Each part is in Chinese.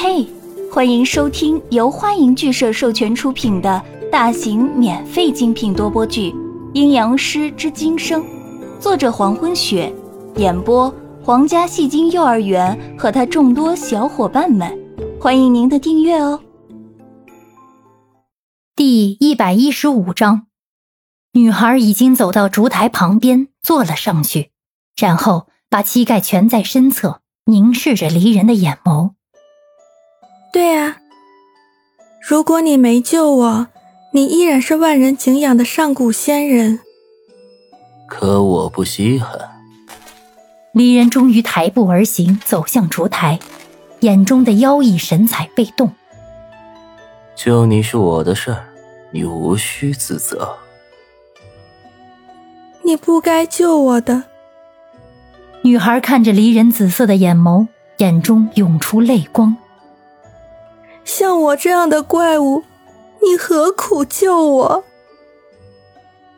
嘿，欢迎收听由欢迎剧社授权出品的大型免费精品多播剧《阴阳师之今生》，作者黄昏雪，演播皇家戏精幼儿园和他众多小伙伴们，欢迎您的订阅哦。第一百一十五章，女孩已经走到烛台旁边坐了上去，然后把膝盖蜷在身侧，凝视着离人的眼眸。对啊，如果你没救我，你依然是万人敬仰的上古仙人。可我不稀罕。离人终于抬步而行，走向烛台，眼中的妖异神采被动。救你是我的事儿，你无需自责。你不该救我的。女孩看着离人紫色的眼眸，眼中涌出泪光。像我这样的怪物，你何苦救我？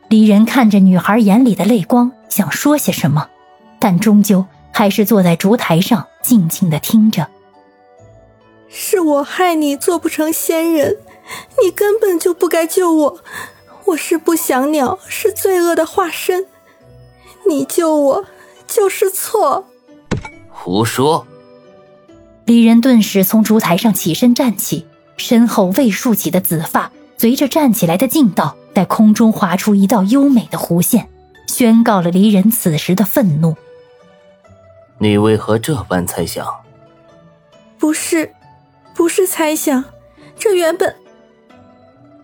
离人看着女孩眼里的泪光，想说些什么，但终究还是坐在烛台上，静静的听着。是我害你做不成仙人，你根本就不该救我。我是不祥鸟，是罪恶的化身，你救我就是错。胡说。离人顿时从烛台上起身站起，身后未竖起的紫发随着站起来的劲道，在空中划出一道优美的弧线，宣告了离人此时的愤怒。你为何这般猜想？不是，不是猜想，这原本……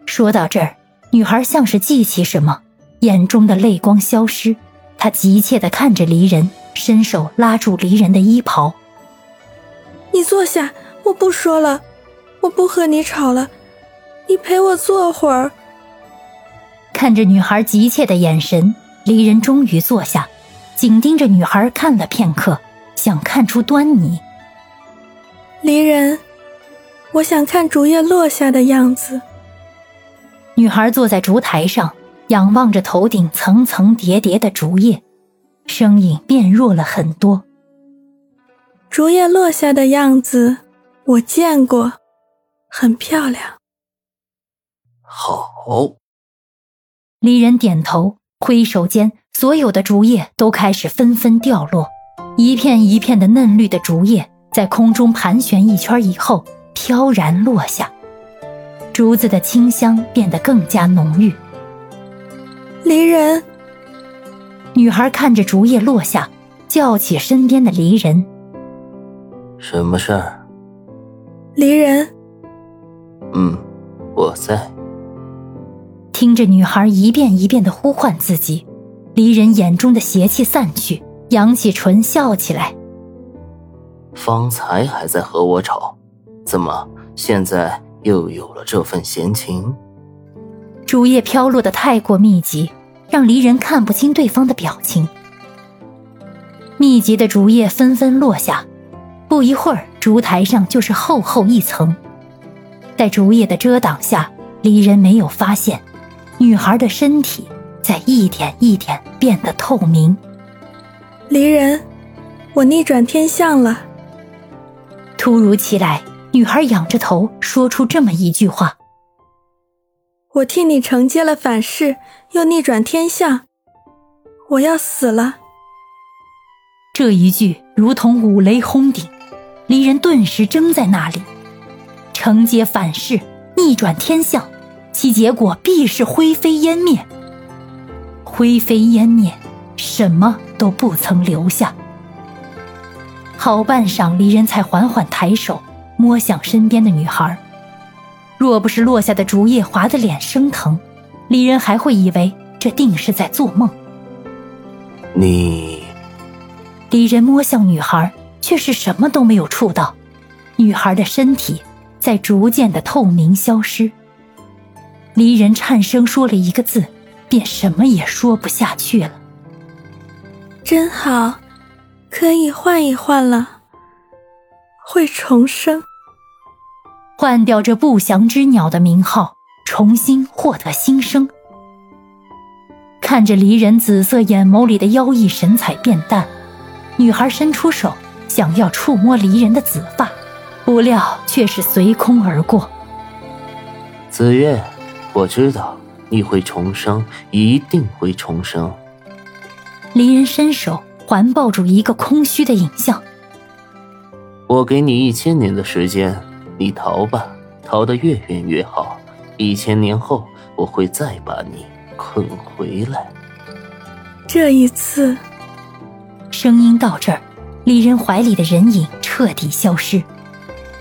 说到这儿，女孩像是记起什么，眼中的泪光消失，她急切地看着离人，伸手拉住离人的衣袍。你坐下，我不说了，我不和你吵了，你陪我坐会儿。看着女孩急切的眼神，离人终于坐下，紧盯着女孩看了片刻，想看出端倪。离人，我想看竹叶落下的样子。女孩坐在烛台上，仰望着头顶层层叠叠的竹叶，声音变弱了很多。竹叶落下的样子，我见过，很漂亮。好，离人点头，挥手间，所有的竹叶都开始纷纷掉落，一片一片的嫩绿的竹叶在空中盘旋一圈以后，飘然落下，竹子的清香变得更加浓郁。离人，女孩看着竹叶落下，叫起身边的离人。什么事儿？离人。嗯，我在。听着女孩一遍一遍的呼唤自己，离人眼中的邪气散去，扬起唇笑起来。方才还在和我吵，怎么现在又有了这份闲情？竹叶飘落的太过密集，让离人看不清对方的表情。密集的竹叶纷纷落下。不一会儿，烛台上就是厚厚一层，在竹叶的遮挡下，离人没有发现，女孩的身体在一点一点变得透明。离人，我逆转天象了。突如其来，女孩仰着头说出这么一句话：“我替你承接了反噬，又逆转天象，我要死了。”这一句如同五雷轰顶。离人顿时怔在那里，承接反噬，逆转天象，其结果必是灰飞烟灭。灰飞烟灭，什么都不曾留下。好半晌，离人才缓缓抬手摸向身边的女孩。若不是落下的竹叶划得脸生疼，离人还会以为这定是在做梦。你，离人摸向女孩。却是什么都没有触到，女孩的身体在逐渐的透明消失。离人颤声说了一个字，便什么也说不下去了。真好，可以换一换了，会重生，换掉这不祥之鸟的名号，重新获得新生。看着离人紫色眼眸里的妖异神采变淡，女孩伸出手。想要触摸离人的紫发，不料却是随空而过。子月，我知道你会重生，一定会重生。离人伸手环抱住一个空虚的影像。我给你一千年的时间，你逃吧，逃得越远越好。一千年后，我会再把你捆回来。这一次，声音到这儿，离人怀里的人影彻底消失。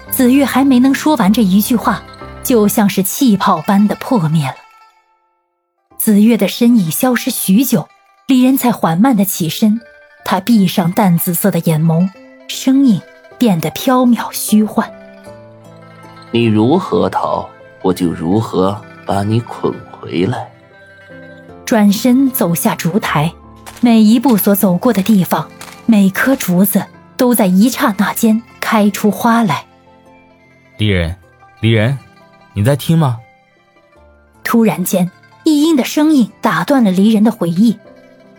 子月还没能说完这一句话，就像是气泡般的破灭了。子月的身影消失许久，离人才缓慢的起身。他闭上淡紫色的眼眸，声音变得飘渺虚幻。你如何逃，我就如何把你捆回来。转身走下烛台，每一步所走过的地方，每棵竹子都在一刹那间开出花来。离人，离人，你在听吗？突然间，易英的声音打断了离人的回忆。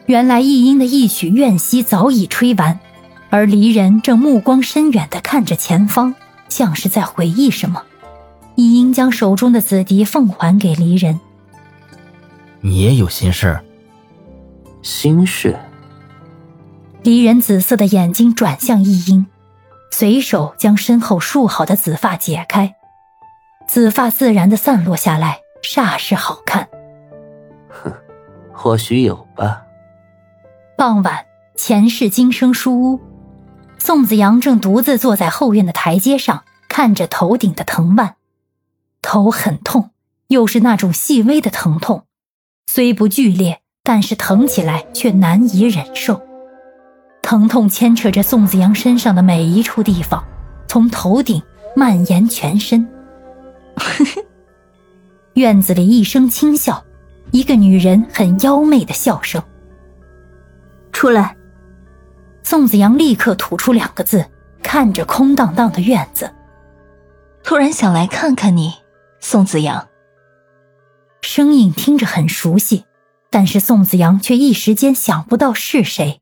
原来易英的一曲怨息早已吹完，而离人正目光深远地看着前方，像是在回忆什么。易英将手中的紫笛奉还给离人。你也有心事？心事？离人紫色的眼睛转向一英，随手将身后束好的紫发解开，紫发自然的散落下来，煞是好看。哼，或许有吧。傍晚，前世今生书屋，宋子阳正独自坐在后院的台阶上，看着头顶的藤蔓，头很痛，又是那种细微的疼痛，虽不剧烈，但是疼起来却难以忍受。疼痛牵扯着宋子阳身上的每一处地方，从头顶蔓延全身。院子里一声轻笑，一个女人很妖媚的笑声。出来！宋子阳立刻吐出两个字，看着空荡荡的院子。突然想来看看你，宋子阳。声音听着很熟悉，但是宋子阳却一时间想不到是谁。